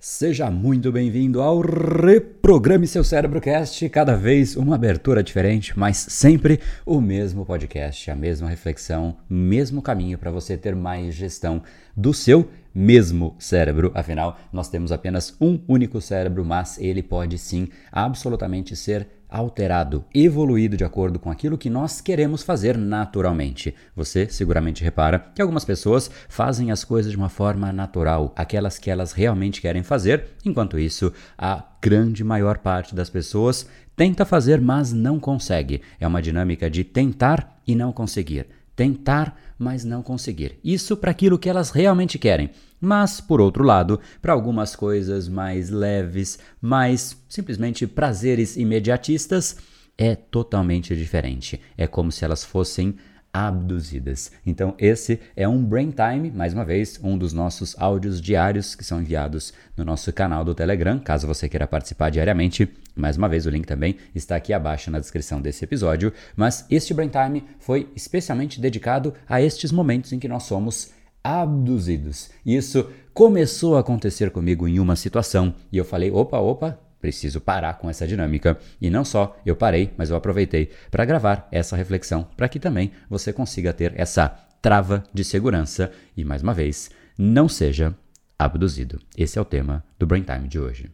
Seja muito bem-vindo ao Reprograme Seu Cérebro Cast, cada vez uma abertura diferente, mas sempre o mesmo podcast, a mesma reflexão, mesmo caminho para você ter mais gestão do seu mesmo cérebro. Afinal, nós temos apenas um único cérebro, mas ele pode sim absolutamente ser alterado, evoluído de acordo com aquilo que nós queremos fazer naturalmente. Você seguramente repara que algumas pessoas fazem as coisas de uma forma natural, aquelas que elas realmente querem fazer, enquanto isso, a grande maior parte das pessoas tenta fazer, mas não consegue. É uma dinâmica de tentar e não conseguir. Tentar, mas não conseguir. Isso para aquilo que elas realmente querem. Mas, por outro lado, para algumas coisas mais leves, mais simplesmente prazeres imediatistas, é totalmente diferente. É como se elas fossem abduzidas. Então, esse é um Brain Time, mais uma vez, um dos nossos áudios diários que são enviados no nosso canal do Telegram, caso você queira participar diariamente. Mais uma vez, o link também está aqui abaixo na descrição desse episódio. Mas este Brain Time foi especialmente dedicado a estes momentos em que nós somos abduzidos. Isso começou a acontecer comigo em uma situação e eu falei: opa, opa, preciso parar com essa dinâmica. E não só eu parei, mas eu aproveitei para gravar essa reflexão para que também você consiga ter essa trava de segurança e, mais uma vez, não seja abduzido. Esse é o tema do Brain Time de hoje.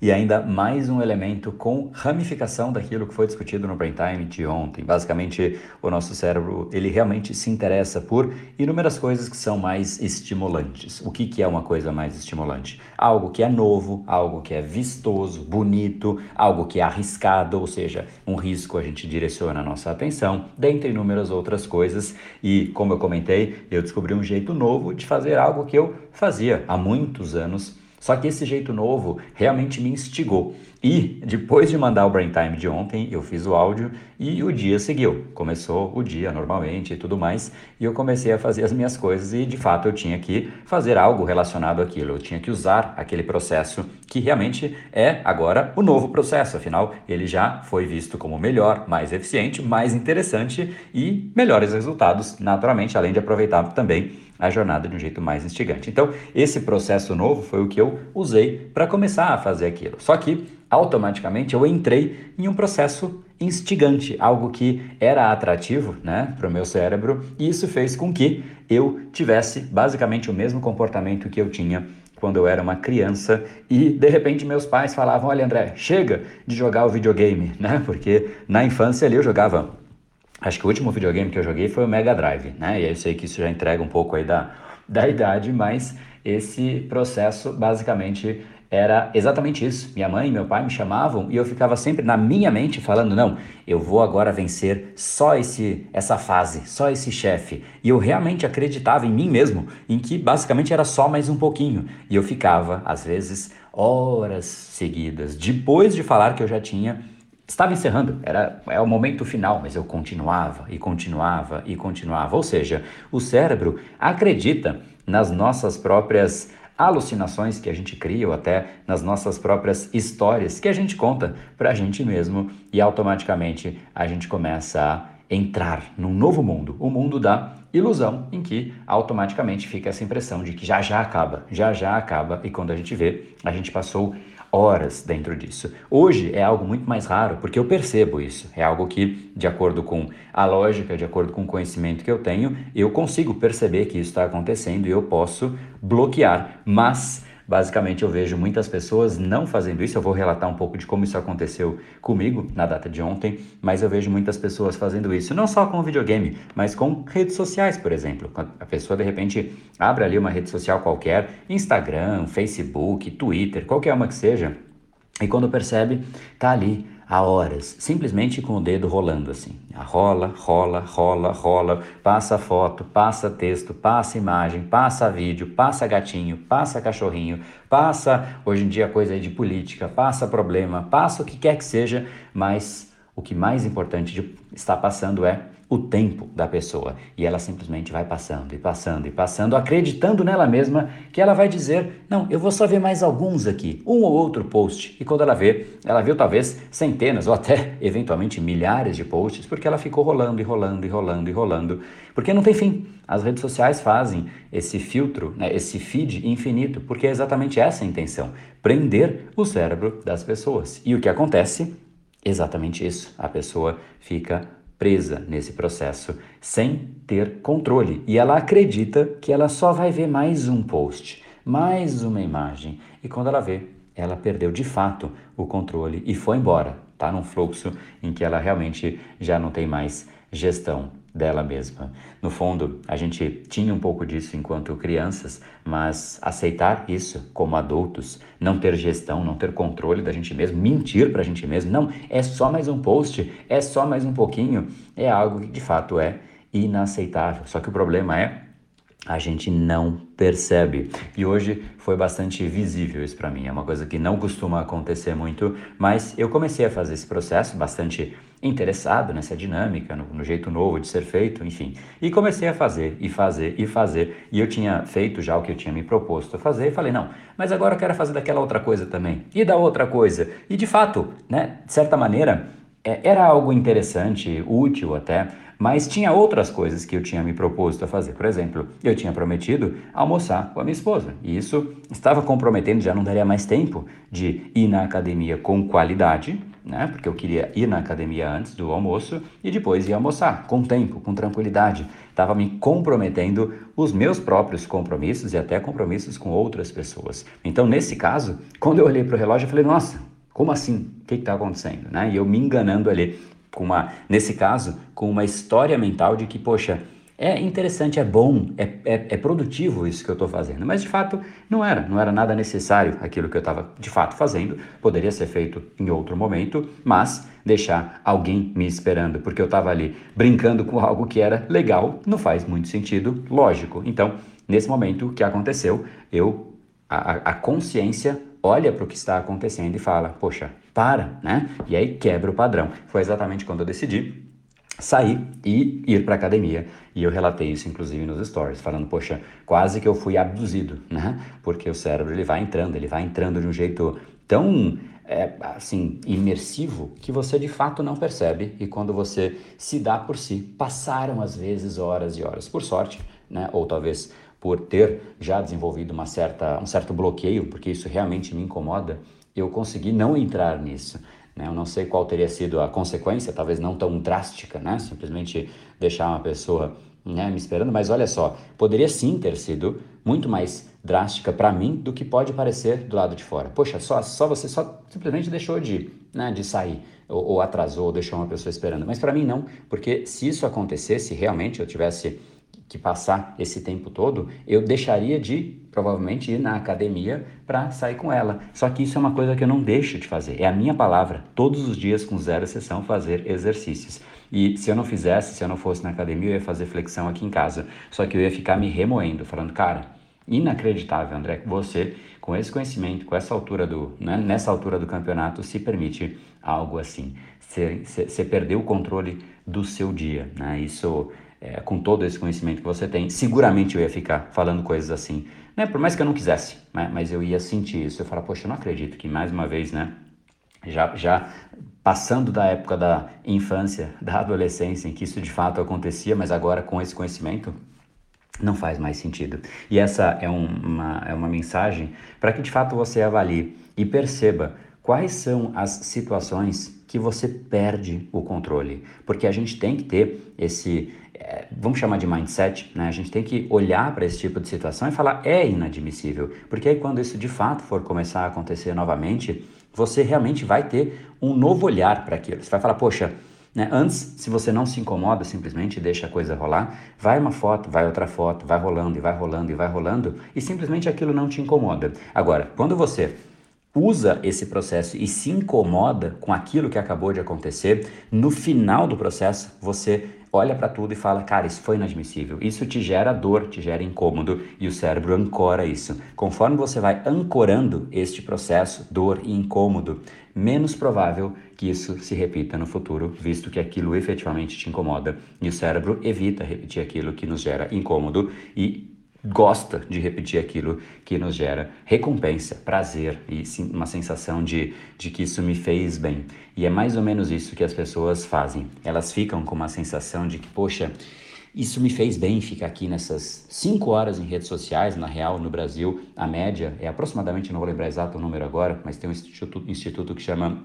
E ainda mais um elemento com ramificação daquilo que foi discutido no Brain Time de ontem. Basicamente, o nosso cérebro, ele realmente se interessa por inúmeras coisas que são mais estimulantes. O que, que é uma coisa mais estimulante? Algo que é novo, algo que é vistoso, bonito, algo que é arriscado, ou seja, um risco a gente direciona a nossa atenção, dentre inúmeras outras coisas. E, como eu comentei, eu descobri um jeito novo de fazer algo que eu fazia há muitos anos só que esse jeito novo realmente me instigou. E depois de mandar o Brain Time de ontem, eu fiz o áudio e o dia seguiu. Começou o dia normalmente e tudo mais, e eu comecei a fazer as minhas coisas e de fato eu tinha que fazer algo relacionado àquilo. Eu tinha que usar aquele processo que realmente é agora o novo processo, afinal, ele já foi visto como melhor, mais eficiente, mais interessante e melhores resultados, naturalmente, além de aproveitar também a jornada de um jeito mais instigante. Então, esse processo novo foi o que eu usei para começar a fazer aquilo. Só que automaticamente eu entrei em um processo instigante, algo que era atrativo, né, para o meu cérebro, e isso fez com que eu tivesse basicamente o mesmo comportamento que eu tinha quando eu era uma criança e de repente meus pais falavam: "Olha, André, chega de jogar o videogame", né? Porque na infância ali eu jogava Acho que o último videogame que eu joguei foi o Mega Drive, né? E eu sei que isso já entrega um pouco aí da, da idade, mas esse processo basicamente era exatamente isso. Minha mãe e meu pai me chamavam e eu ficava sempre na minha mente falando: não, eu vou agora vencer só esse essa fase, só esse chefe. E eu realmente acreditava em mim mesmo, em que basicamente era só mais um pouquinho. E eu ficava, às vezes, horas seguidas, depois de falar que eu já tinha estava encerrando, era é o momento final, mas eu continuava e continuava e continuava. Ou seja, o cérebro acredita nas nossas próprias alucinações que a gente cria ou até nas nossas próprias histórias que a gente conta para a gente mesmo e automaticamente a gente começa a entrar num novo mundo, o mundo da ilusão, em que automaticamente fica essa impressão de que já já acaba, já já acaba e quando a gente vê, a gente passou horas dentro disso. Hoje é algo muito mais raro porque eu percebo isso. É algo que, de acordo com a lógica, de acordo com o conhecimento que eu tenho, eu consigo perceber que isso está acontecendo e eu posso bloquear. Mas Basicamente, eu vejo muitas pessoas não fazendo isso. Eu vou relatar um pouco de como isso aconteceu comigo na data de ontem, mas eu vejo muitas pessoas fazendo isso, não só com o videogame, mas com redes sociais, por exemplo. A pessoa de repente abre ali uma rede social qualquer, Instagram, Facebook, Twitter, qualquer uma que seja, e quando percebe, tá ali há horas, simplesmente com o dedo rolando assim. Rola, rola, rola, rola, passa foto, passa texto, passa imagem, passa vídeo, passa gatinho, passa cachorrinho, passa hoje em dia coisa de política, passa problema, passa o que quer que seja, mas o que mais importante de estar passando é o tempo da pessoa e ela simplesmente vai passando e passando e passando, acreditando nela mesma que ela vai dizer: Não, eu vou só ver mais alguns aqui, um ou outro post. E quando ela vê, ela viu talvez centenas ou até eventualmente milhares de posts, porque ela ficou rolando e rolando e rolando e rolando, porque não tem fim. As redes sociais fazem esse filtro, né, esse feed infinito, porque é exatamente essa a intenção: prender o cérebro das pessoas. E o que acontece? Exatamente isso. A pessoa fica presa nesse processo sem ter controle. E ela acredita que ela só vai ver mais um post, mais uma imagem. E quando ela vê, ela perdeu de fato o controle e foi embora. Está num fluxo em que ela realmente já não tem mais gestão dela mesma. No fundo, a gente tinha um pouco disso enquanto crianças, mas aceitar isso como adultos, não ter gestão, não ter controle da gente mesmo, mentir para a gente mesmo, não, é só mais um post, é só mais um pouquinho, é algo que de fato é inaceitável. Só que o problema é a gente não percebe. E hoje foi bastante visível isso para mim. É uma coisa que não costuma acontecer muito, mas eu comecei a fazer esse processo bastante interessado nessa dinâmica, no, no, jeito novo de ser feito, enfim. E comecei a fazer, e fazer, e fazer. E eu tinha feito já o que eu tinha me proposto a fazer, e falei, não, mas agora eu quero fazer daquela outra coisa também, e da outra coisa. E de fato, né, de certa maneira, é, era algo interessante, útil até, mas tinha outras coisas que eu tinha me proposto a fazer. Por exemplo, eu tinha prometido almoçar com a minha esposa. E isso estava comprometendo, já não daria mais tempo de ir na academia com qualidade, né? Porque eu queria ir na academia antes do almoço e depois ir almoçar com tempo, com tranquilidade. Estava me comprometendo os meus próprios compromissos e até compromissos com outras pessoas. Então, nesse caso, quando eu olhei para o relógio, eu falei: Nossa, como assim? O que está acontecendo? Né? E eu me enganando ali com uma, nesse caso, com uma história mental de que, poxa, é interessante, é bom, é, é, é produtivo isso que eu estou fazendo. Mas de fato não era, não era nada necessário aquilo que eu estava de fato fazendo. Poderia ser feito em outro momento, mas deixar alguém me esperando, porque eu estava ali brincando com algo que era legal, não faz muito sentido, lógico. Então, nesse momento, o que aconteceu? Eu, a, a consciência olha para o que está acontecendo e fala: Poxa, para, né? E aí quebra o padrão. Foi exatamente quando eu decidi sair e ir para academia. E eu relatei isso inclusive nos stories, falando, poxa, quase que eu fui abduzido, né? Porque o cérebro ele vai entrando, ele vai entrando de um jeito tão é, assim imersivo que você de fato não percebe e quando você se dá por si, passaram às vezes horas e horas. Por sorte, né? Ou talvez por ter já desenvolvido uma certa, um certo bloqueio, porque isso realmente me incomoda, eu consegui não entrar nisso. Né? Eu não sei qual teria sido a consequência, talvez não tão drástica, né? simplesmente deixar uma pessoa né, me esperando, mas olha só, poderia sim ter sido muito mais drástica para mim do que pode parecer do lado de fora. Poxa, só, só você só simplesmente deixou de, né, de sair, ou, ou atrasou, ou deixou uma pessoa esperando. Mas para mim não, porque se isso acontecesse, realmente eu tivesse que passar esse tempo todo, eu deixaria de provavelmente ir na academia para sair com ela. Só que isso é uma coisa que eu não deixo de fazer. É a minha palavra, todos os dias com zero exceção fazer exercícios. E se eu não fizesse, se eu não fosse na academia, eu ia fazer flexão aqui em casa. Só que eu ia ficar me remoendo, falando, cara, inacreditável, André, que você, com esse conhecimento, com essa altura do, né, nessa altura do campeonato, se permite algo assim. Você, perdeu o controle do seu dia, né? Isso é, com todo esse conhecimento que você tem, seguramente eu ia ficar falando coisas assim, né? Por mais que eu não quisesse, né? Mas eu ia sentir isso. Eu falar, poxa, eu não acredito que mais uma vez, né? Já, já passando da época da infância, da adolescência, em que isso de fato acontecia, mas agora com esse conhecimento, não faz mais sentido. E essa é, um, uma, é uma mensagem para que de fato você avalie e perceba quais são as situações que você perde o controle. Porque a gente tem que ter esse, é, vamos chamar de mindset, né? A gente tem que olhar para esse tipo de situação e falar é inadmissível, porque aí quando isso de fato for começar a acontecer novamente, você realmente vai ter um novo olhar para aquilo. Você vai falar, poxa, né? Antes, se você não se incomoda, simplesmente deixa a coisa rolar, vai uma foto, vai outra foto, vai rolando e vai rolando e vai rolando, e simplesmente aquilo não te incomoda. Agora, quando você usa esse processo e se incomoda com aquilo que acabou de acontecer, no final do processo você olha para tudo e fala, cara, isso foi inadmissível. Isso te gera dor, te gera incômodo e o cérebro ancora isso. Conforme você vai ancorando este processo, dor e incômodo, menos provável que isso se repita no futuro, visto que aquilo efetivamente te incomoda e o cérebro evita repetir aquilo que nos gera incômodo e gosta de repetir aquilo que nos gera recompensa, prazer e uma sensação de, de que isso me fez bem. E é mais ou menos isso que as pessoas fazem. Elas ficam com uma sensação de que, poxa, isso me fez bem ficar aqui nessas cinco horas em redes sociais. Na real, no Brasil, a média é aproximadamente, não vou lembrar exato o número agora, mas tem um instituto, instituto que chama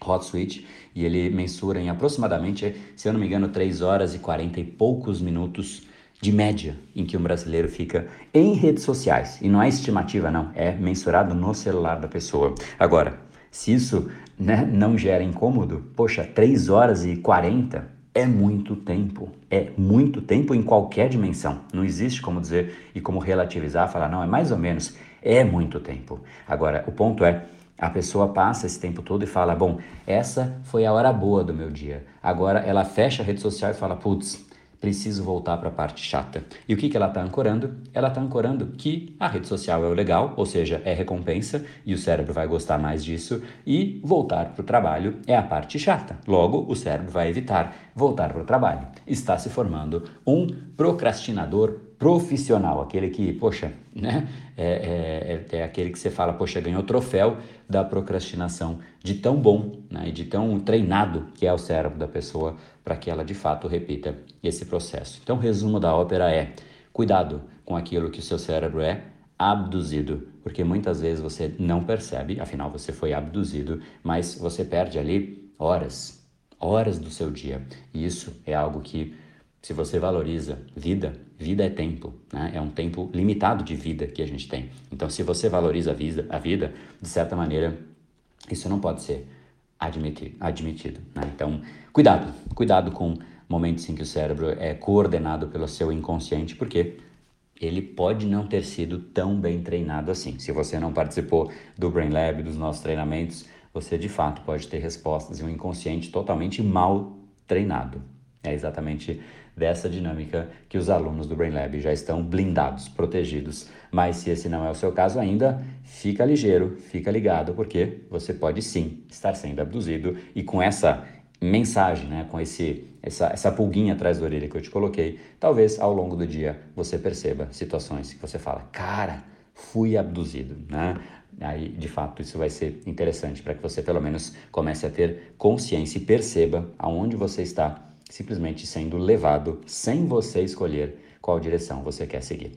Hot Switch e ele mensura em aproximadamente, se eu não me engano, 3 horas e 40 e poucos minutos de média em que um brasileiro fica em redes sociais. E não é estimativa, não, é mensurado no celular da pessoa. Agora, se isso né, não gera incômodo, poxa, 3 horas e 40 é muito tempo. É muito tempo em qualquer dimensão. Não existe como dizer e como relativizar, falar, não, é mais ou menos. É muito tempo. Agora, o ponto é. A pessoa passa esse tempo todo e fala: Bom, essa foi a hora boa do meu dia. Agora ela fecha a rede social e fala: Putz, preciso voltar para a parte chata. E o que, que ela está ancorando? Ela está ancorando que a rede social é o legal, ou seja, é recompensa e o cérebro vai gostar mais disso, e voltar para o trabalho é a parte chata. Logo, o cérebro vai evitar voltar para o trabalho. Está se formando um procrastinador profissional, aquele que, poxa, né, é, é, é, aquele que você fala, poxa, ganhou troféu da procrastinação de tão bom né, e de tão treinado que é o cérebro da pessoa para que ela de fato repita esse processo. Então, o resumo da ópera é: cuidado com aquilo que o seu cérebro é abduzido, porque muitas vezes você não percebe, afinal você foi abduzido, mas você perde ali horas, horas do seu dia. E isso é algo que se você valoriza vida, vida é tempo, né? é um tempo limitado de vida que a gente tem. Então, se você valoriza a vida, a vida de certa maneira, isso não pode ser admitir, admitido. Né? Então, cuidado, cuidado com momentos em que o cérebro é coordenado pelo seu inconsciente, porque ele pode não ter sido tão bem treinado assim. Se você não participou do Brain Lab, dos nossos treinamentos, você de fato pode ter respostas e um inconsciente totalmente mal treinado. É exatamente dessa dinâmica que os alunos do Brain Lab já estão blindados, protegidos. Mas se esse não é o seu caso ainda, fica ligeiro, fica ligado, porque você pode sim estar sendo abduzido e com essa mensagem, né, com esse essa, essa pulguinha atrás da orelha que eu te coloquei, talvez ao longo do dia você perceba situações que você fala, cara, fui abduzido, né? Aí, de fato, isso vai ser interessante para que você pelo menos comece a ter consciência e perceba aonde você está simplesmente sendo levado sem você escolher qual direção você quer seguir.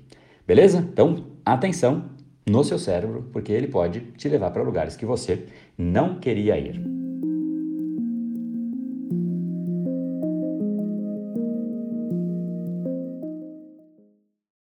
Beleza? Então, atenção no seu cérebro, porque ele pode te levar para lugares que você não queria ir.